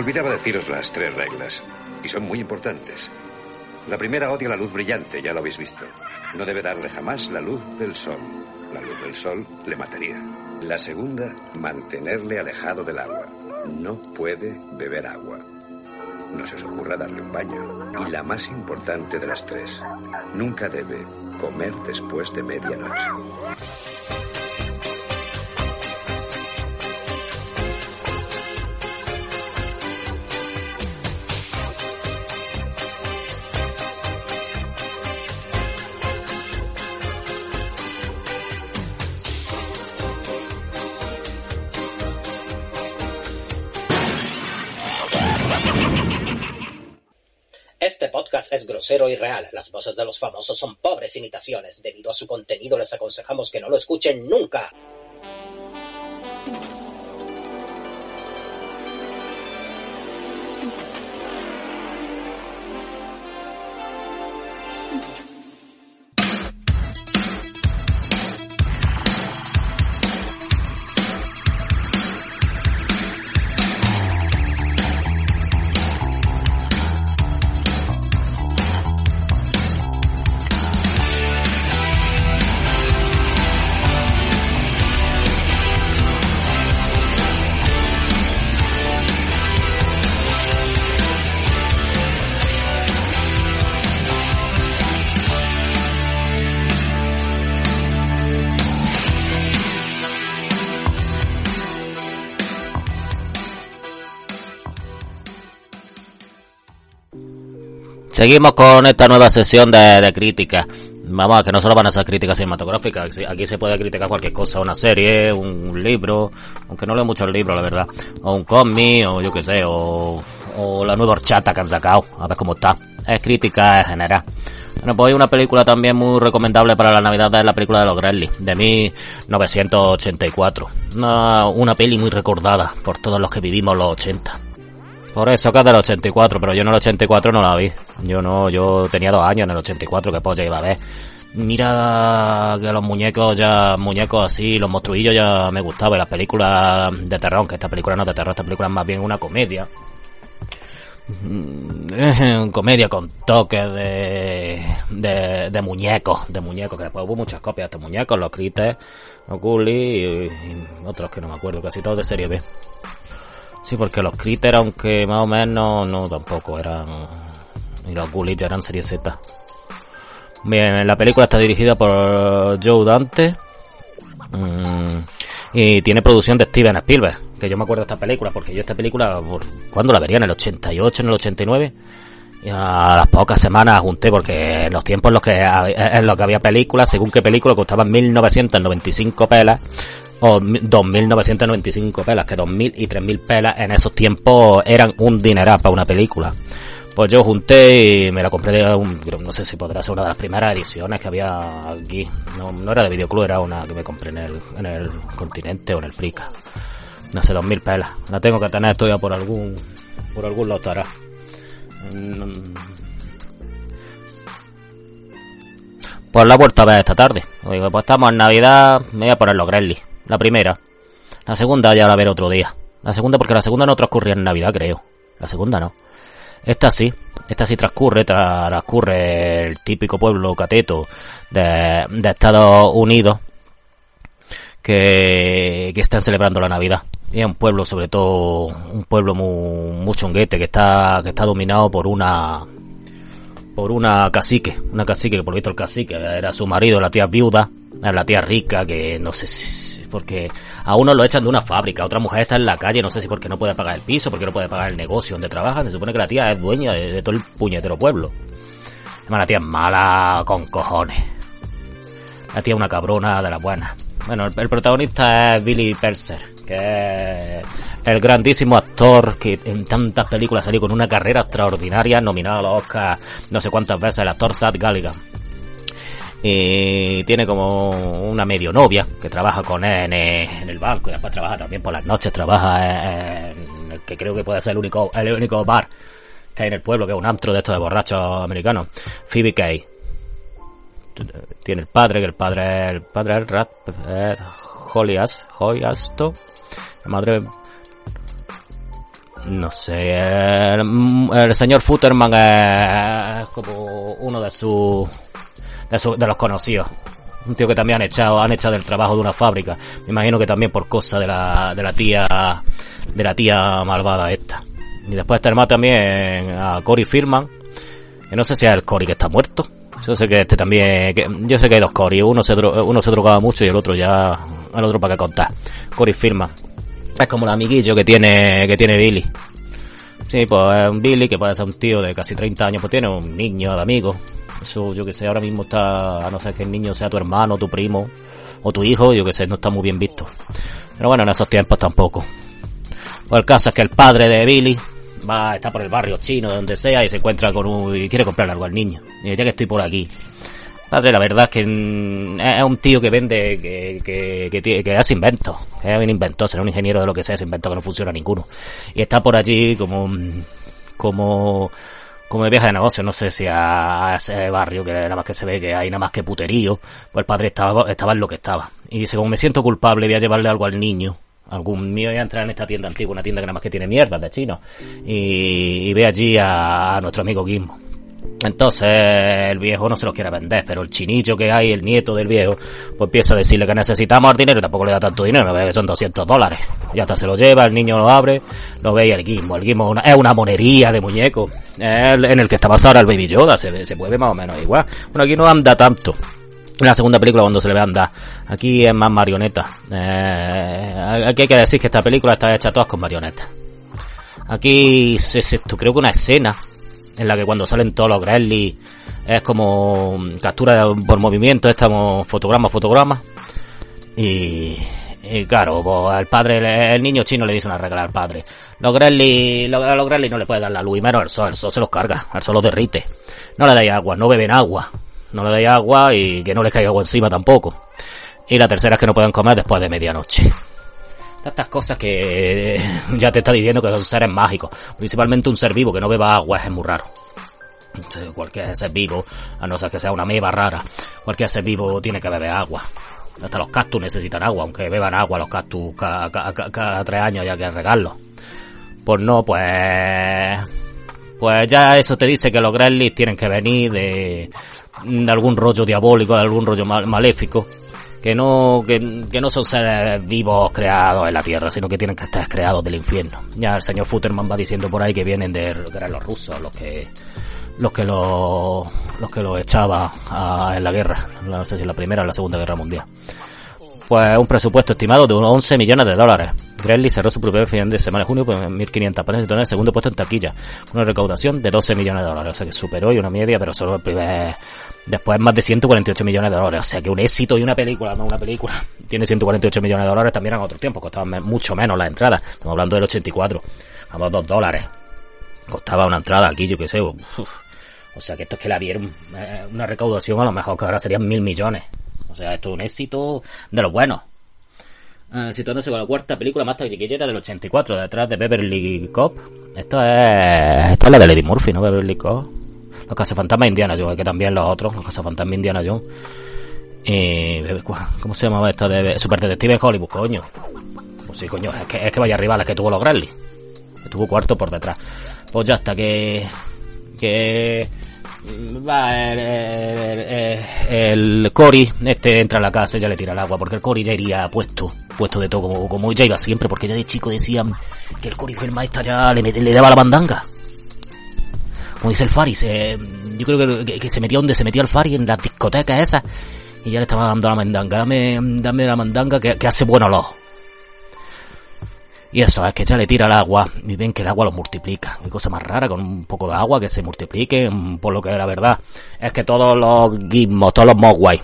Olvidaba deciros las tres reglas, y son muy importantes. La primera odia la luz brillante, ya lo habéis visto. No debe darle jamás la luz del sol. La luz del sol le mataría. La segunda, mantenerle alejado del agua. No puede beber agua. No se os ocurra darle un baño. Y la más importante de las tres, nunca debe comer después de medianoche. Es grosero y real. Las voces de los famosos son pobres imitaciones. Debido a su contenido les aconsejamos que no lo escuchen nunca. Seguimos con esta nueva sesión de, de crítica. Vamos, que no solo van a ser críticas cinematográficas, aquí se puede criticar cualquier cosa, una serie, un libro, aunque no leo mucho el libro, la verdad, o un cómic, o yo qué sé, o, o la nueva horchata que han sacado, a ver cómo está. Es crítica en general. Bueno, pues hay una película también muy recomendable para la Navidad, es la película de los Gremlins, de 1984. Una, una peli muy recordada por todos los que vivimos los 80. Por eso que es del 84, pero yo en el 84 no la vi. Yo no, yo tenía dos años en el 84, que ya iba a ver. Mira que los muñecos ya, muñecos así, los monstruillos ya me gustaban, las películas de terror, aunque esta película no es de terror, esta película es más bien una comedia. Mm, comedia con toques de, de, muñecos, de muñecos, que después hubo muchas copias de estos muñecos, los Critters, los Gully y, y otros que no me acuerdo, casi todos de serie B. Sí, porque los Critters, aunque más o menos, no tampoco eran. Y los Ghoulies eran serie Z. Bien, la película está dirigida por Joe Dante. Mm, y tiene producción de Steven Spielberg. Que yo me acuerdo de esta película, porque yo esta película, ¿cuándo la vería? ¿En el 88, en el 89? Y a las pocas semanas junté, porque en los tiempos en los que, en los que había películas, según qué película, costaban 1995 pelas o 2.995 pelas, que 2.000 y 3.000 pelas en esos tiempos eran un dineral para una película. Pues yo junté y me la compré de un, no sé si podrá ser una de las primeras ediciones que había aquí. No, no era de videoclub, era una que me compré en el, en el continente o en el Prica. No sé, 2.000 pelas. La tengo que tener todavía por algún, por algún lado estará. Mm. Pues la he vuelto a ver esta tarde. Digo, pues estamos en Navidad, me voy a poner los Gremlins. La primera. La segunda ya la veré otro día. La segunda porque la segunda no transcurría en Navidad, creo. La segunda no. Esta sí. Esta sí transcurre, transcurre el típico pueblo cateto de, de Estados Unidos que, que están celebrando la Navidad. Y es un pueblo, sobre todo, un pueblo muy, chunguete, que está, que está dominado por una, por una cacique, una cacique que por visto el cacique era su marido, la tía viuda, la tía rica que no sé si porque a uno lo echan de una fábrica, otra mujer está en la calle, no sé si porque no puede pagar el piso, porque no puede pagar el negocio donde trabaja, se supone que la tía es dueña de, todo el puñetero pueblo. La tía es mala con cojones. La tía es una cabrona de las buenas. Bueno, el, protagonista es Billy Perser, que es el grandísimo actor que en tantas películas salió con una carrera extraordinaria, nominado a los Oscar no sé cuántas veces, el actor Sad Galligan y tiene como una medio novia que trabaja con él en, el banco y después trabaja también por las noches, trabaja en, el que creo que puede ser el único, el único bar que hay en el pueblo, que es un antro de estos de borrachos americanos, Phoebe Kay. Tiene el padre, que el padre el padre es Rat, es Jolias, Joyasto, la madre no sé, el señor Futterman es como uno de sus de, los conocidos. Un tío que también han echado, han echado del trabajo de una fábrica. Me imagino que también por cosa de la, de la tía, de la tía malvada esta. Y después tenemos también a Cory Firman, que no sé si es el Cory que está muerto. Yo sé que este también, yo sé que hay dos Cory, uno se, uno se drogaba mucho y el otro ya, el otro para qué contar. Cory Firman. Es como el amiguillo que tiene, que tiene Billy. Sí, pues es un Billy que puede ser un tío de casi 30 años, pues tiene un niño de amigo. Eso, yo que sé, ahora mismo está, a no ser que el niño sea tu hermano, tu primo o tu hijo, yo que sé, no está muy bien visto. Pero bueno, en esos tiempos tampoco. Pues el caso es que el padre de Billy va, está por el barrio chino, donde sea, y se encuentra con un, y quiere comprar algo al niño. Y ya que estoy por aquí. Padre, la verdad es que es un tío que vende, que, que, que, que hace inventos, que es un inventor, será un ingeniero de lo que sea, ese invento que no funciona ninguno. Y está por allí como, como, como de viaje de negocio, no sé si a, ese barrio que nada más que se ve que hay nada más que puterío, pues el padre estaba, estaba en lo que estaba. Y dice, como me siento culpable, voy a llevarle algo al niño. Algún mío voy a entrar en esta tienda antigua, una tienda que nada más que tiene mierdas de chino. Y, ve allí a, nuestro amigo Gimbo. Entonces el viejo no se los quiere vender, pero el chinillo que hay, el nieto del viejo, pues empieza a decirle que necesitamos dinero y tampoco le da tanto dinero, que son 200 dólares. Y hasta se lo lleva, el niño lo abre, lo ve y el guimo. El guimo es una monería de muñeco, en el que está basado el Baby Yoda, se, se mueve más o menos igual. Bueno, aquí no anda tanto. En la segunda película cuando se le ve andar. Aquí es más marioneta. Eh, aquí hay que decir que esta película está hecha todas con marionetas. Aquí se, se, creo que una escena en la que cuando salen todos los Gremlins es como captura por movimiento, estamos fotograma a fotograma. Y, y claro, pues el padre, el niño chino le dice una regla al padre. Los Gremlins, a los Gremlins no le puede dar la luz, y menos el sol, el sol se los carga, el sol los derrite. No le dais agua, no beben agua, no le dais agua y que no les caiga agua encima tampoco. Y la tercera es que no pueden comer después de medianoche. Tantas cosas que ya te está diciendo que son seres mágicos. Principalmente un ser vivo que no beba agua es muy raro. Cualquier ser vivo, a no ser que sea una meba rara, cualquier ser vivo tiene que beber agua. Hasta los cactus necesitan agua, aunque beban agua los cactus cada, tres años ya que regarlos. Pues no, pues... Pues ya eso te dice que los Gremlins tienen que venir de, de algún rollo diabólico, de algún rollo maléfico que no, que, no son seres vivos creados en la Tierra, sino que tienen que estar creados del infierno. Ya el señor Futterman va diciendo por ahí que vienen de los rusos, los que los que lo, los que lo echaba en la guerra, no sé si en la primera o la segunda guerra mundial pues un presupuesto estimado de unos 11 millones de dólares. Gremlin cerró su primer fin de semana de junio con 1.500 pares en el segundo puesto en taquilla, una recaudación de 12 millones de dólares, o sea que superó y una media, pero solo el primer... Después más de 148 millones de dólares, o sea que un éxito y una película, no una película, tiene 148 millones de dólares, también en otro tiempo, costaban mucho menos las entradas, estamos hablando del 84, a 2 dólares, costaba una entrada aquí, yo qué sé, o sea que esto es que la vieron, eh, una recaudación a lo mejor que ahora serían mil millones. O sea, esto es un éxito de los buenos. Uh, situándose con la cuarta película más taquillera del 84, detrás de Beverly Cop. Esto es, esto es la de Lady Murphy, ¿no? Beverly Cop. Los cazafantasmas Indiana Jones, que también los otros, los cazafantasmas Indiana Jones. Y, ¿Cómo se llamaba esto? De Super Detective Hollywood, coño. Pues sí, coño, es que, es que vaya arriba la que tuvo los Bradley. Que tuvo cuarto por detrás. Pues ya hasta que. Que va el, el, Cory, este entra a la casa y ya le tira el agua, porque el Cory ya iría puesto, puesto de todo, como, como ya iba siempre, porque ya de chico decían que el Cory maestro ya le, daba la bandanga. Como dice el Fari, yo creo que, que, se metía donde se metía el Fari, en las discotecas esas, Y ya le estaba dando la mandanga, dame, dame la mandanga que, que hace buen olor. Y eso, es que ya le tira el agua y ven que el agua lo multiplica. Qué cosa más rara con un poco de agua que se multiplique, mm, por lo que la verdad es que todos los gizmos, todos los mogwai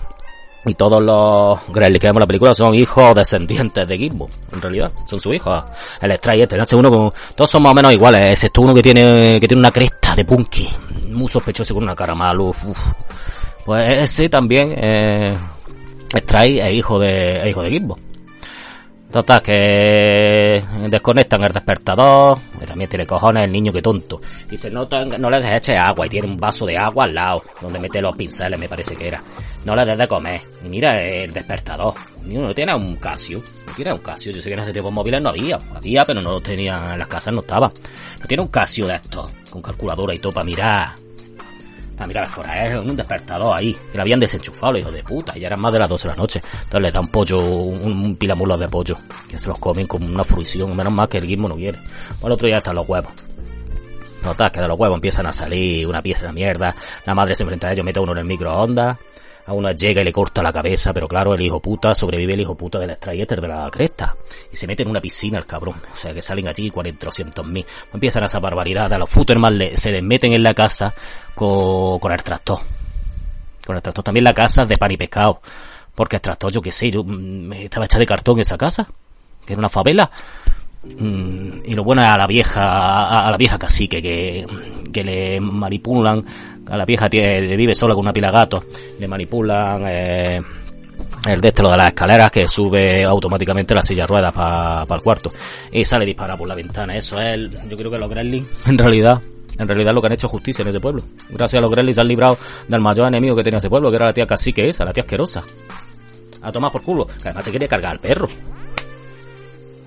y todos los Gremlins que vemos en la película son hijos descendientes de Gizmo, en realidad, son sus hijos. El Stray este, hace uno con, todos son más o menos iguales, excepto uno que tiene, que tiene una cresta de punky, muy sospechoso con una cara mal, uf. Pues ese también, eh, Stray es hijo de, es hijo de Gizmo. Total, que desconectan el despertador, que también tiene cojones el niño que tonto. Dice, no, no le des eche agua, y tiene un vaso de agua al lado, donde mete los pinceles, me parece que era. No le des de comer. Y mira el despertador. Ni uno tiene un Casio. No tiene un Casio. Yo sé que en ese tiempo móviles no había. Había, pero no lo tenía en las casas, no estaba. No tiene un Casio de estos, con calculadora y todo para mirar. Para mirar las horas, es un despertador ahí. Que lo habían desenchufado, los hijos de puta. Y ya eran más de las 12 de la noche. Entonces le da un pollo, un, un de pollo. Que se los comen con una fruición. Menos mal que el guismo no viene. Por el otro ya están los huevos. Notas que de los huevos empiezan a salir una pieza de mierda. La madre se enfrenta a ellos, mete uno en el microondas. A uno llega y le corta la cabeza, pero claro, el hijo puta sobrevive el hijo puta del extrayeter de la cresta. Y se mete en una piscina el cabrón. O sea que salen allí 400 mil. Empiezan a esa barbaridad. A los Futterman le- se les meten en la casa con, el tractor. Con el tractor también la casa de pan y pescado. Porque el tractor, yo qué sé, yo mm, estaba hecha de cartón esa casa. Que era una favela. Mm, y lo bueno es a la vieja, a, a la vieja cacique que, que le manipulan, a la vieja vive sola con una pila de gatos, le manipulan eh, el de lo de las escaleras que sube automáticamente la silla de ruedas para el cuarto y sale disparado por la ventana. Eso es, el- yo creo que los Gremlins, en realidad, en realidad lo que han hecho justicia en ese pueblo. Gracias a los Gremlins se han librado del mayor enemigo que tenía ese pueblo, que era la tía cacique esa, la tía asquerosa. A tomar por culo, que además se quería cargar al perro.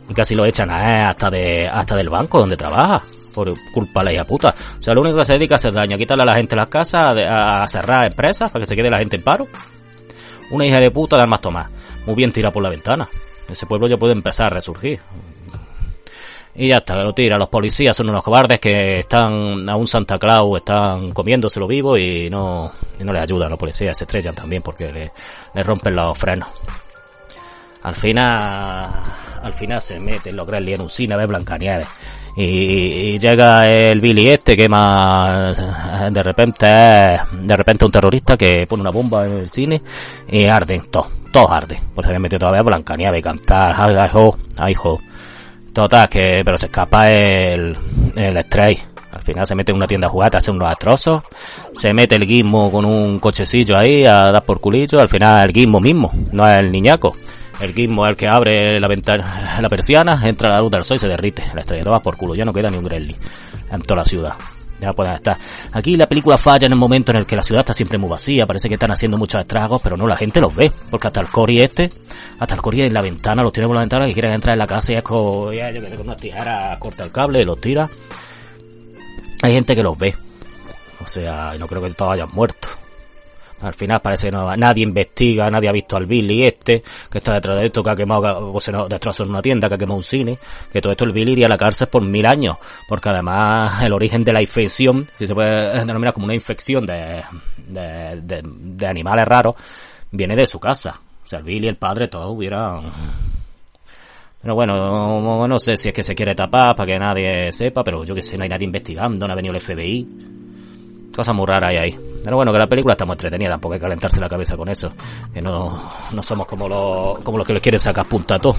Y casi lo echan a, hasta de hasta del banco donde trabaja. Por culpa de la hija puta. O sea, lo único que se dedica a hacer daño, a quitarle a la gente las casas, a, a cerrar empresas para que se quede la gente en paro. Una hija de puta de armas tomar. Muy bien tira por la ventana. Ese pueblo ya puede empezar a resurgir. Y ya está, lo tira. Los policías son unos cobardes que están a un Santa Claus, están comiéndoselo vivo y no, y no les ayudan. Los policías se estrellan también porque le, le rompen los frenos. Al final, al final se meten los Gremlins en un cine de Blancanieves. Y, y llega el Billy este que más de repente de repente un terrorista que pone una bomba en el cine y arden todos, todos arden. Pues se habían metido todavía Blancanieves cantar, ay, jo, ay, jo. Total, que, pero se escapa el, el Stray. Al final se mete en una tienda juguetes, hace unos destrozos. Se mete el gizmo con un cochecillo ahí a dar por culillo. Al final el gizmo mismo, no es el niñaco. El gizmo es el que abre la ventana, la persiana, entra la luz del sol y se derrite. La estrella toda por culo, ya no queda ni un Gremlin en toda la ciudad. Ya pueden estar. Aquí la película falla en el momento en el que la ciudad está siempre muy vacía, parece que están haciendo muchos estragos, pero no, la gente los ve, porque hasta el Cory este, hasta el Cory en la ventana, los tiene por la ventana que quieren entrar en la casa y es con, ya, yo que sé, con unas tijeras corta el cable, los tira. Hay gente que los ve. O sea, no creo que todos hayan muerto. Al final parece que no, nadie investiga, nadie ha visto al Billy este, que está detrás de esto, que ha quemado, o sea, no, destrozó en una tienda, que ha quemado un cine, que todo esto el Billy iría a la cárcel por mil años, porque además el origen de la infección, si se puede denominar como una infección de, de, de, de animales raros, viene de su casa. O sea, el Billy, el padre, todos hubieran... Pero bueno, no, sé si es que se quiere tapar para que nadie sepa, pero yo que sé, no hay nadie investigando, no ha venido el FBI. Cosas muy raras ahí. Pero bueno, que la película está muy entretenida, tampoco hay que calentarse la cabeza con eso. Que no, no somos como los, como los que les quieren sacar punta a todo.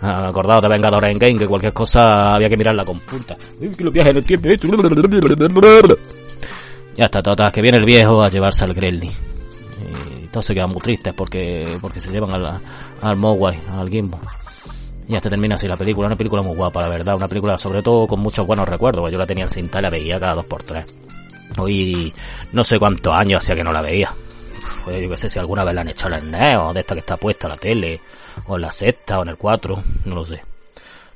Acordaos de Vengadores en Game, que cualquier cosa había que mirarla con punta. Ya está, total, que viene el viejo a llevarse al Gremlin. Y todos se quedan muy tristes porque, porque se llevan al, al Mogwai, al Gimbo. Y hasta termina así la película, una película muy guapa, la verdad, una película sobre todo con muchos buenos recuerdos, yo la tenía en cinta y la veía cada dos por tres. Hoy no sé cuántos años hacía que no la veía. Pues yo qué sé si alguna vez la han echado en el NEO, de esta que está puesta en la tele, o en la sexta, o en el 4, no lo sé.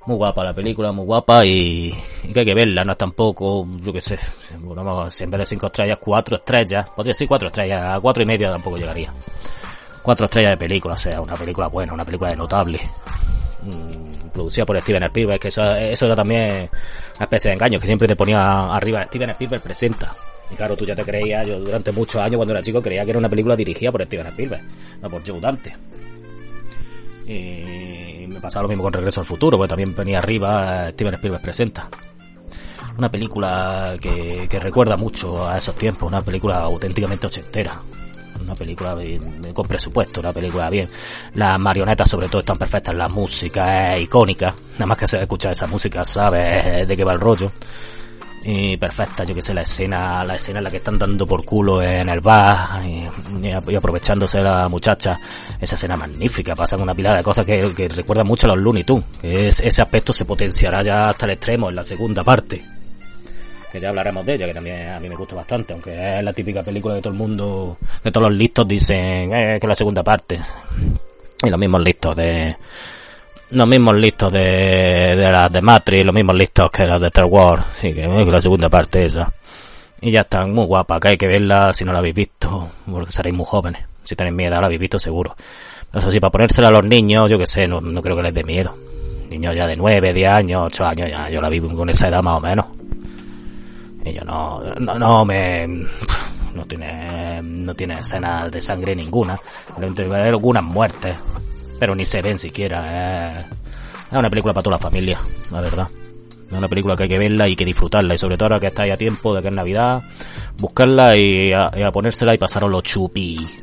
Muy guapa la película, muy guapa y, que hay que verla, no es tampoco, yo qué sé, bueno, si en vez de cinco estrellas, cuatro estrellas, podría ser cuatro estrellas, a cuatro y media tampoco llegaría. Cuatro estrellas de película, o sea, una película buena, una película de notable producida por Steven Spielberg, que eso, eso era también una especie de engaño, que siempre te ponía arriba, Steven Spielberg presenta. Y claro, tú ya te creías, yo durante muchos años cuando era chico creía que era una película dirigida por Steven Spielberg, no por Joe Dante. Y me pasaba lo mismo con Regreso al Futuro, porque también venía arriba Steven Spielberg presenta. Una película que recuerda mucho a esos tiempos, una película auténticamente ochentera. Una película bien- con presupuesto, una película bien. Las marionetas sobre todo están perfectas, la música es icónica. Nada más que se escucha esa música, sabes de qué va el rollo. Y perfecta, yo que sé, la escena, la escena en la que están dando por culo en el bar y, aprovechándose la muchacha, esa escena magnífica, pasan una pila de cosas que, que recuerdan mucho a los Looney Tunes, es, ese aspecto se potenciará ya hasta el extremo en la segunda parte, que ya hablaremos de ella, que también a mí me gusta bastante, aunque es la típica película que todo el mundo, que todos los listos dicen eh, que es la segunda parte, y los mismos listos de, los mismos listos de, de las de Matrix, los mismos listos que las de Star Wars, sí, que es la segunda parte esa. Y ya están muy guapa, que hay que verla si no la habéis visto, porque seréis muy jóvenes. Si tenéis miedo, la habéis visto seguro. Eso sí, para ponérsela a los niños, yo que sé, no, no creo que les dé miedo. Niños ya de 9, 10 años, 8 años, ya, yo la vi con esa edad más o menos. Y yo no, no, no me, no tiene, no tiene escenas de sangre ninguna. Hay algunas muertes, pero ni se ven siquiera. Es, es una película para toda la familia, la verdad. Es una película que hay que verla y que disfrutarla. Y sobre todo ahora que estáis a tiempo de que es Navidad, buscarla y a, y a ponérsela y pasaros los chupi.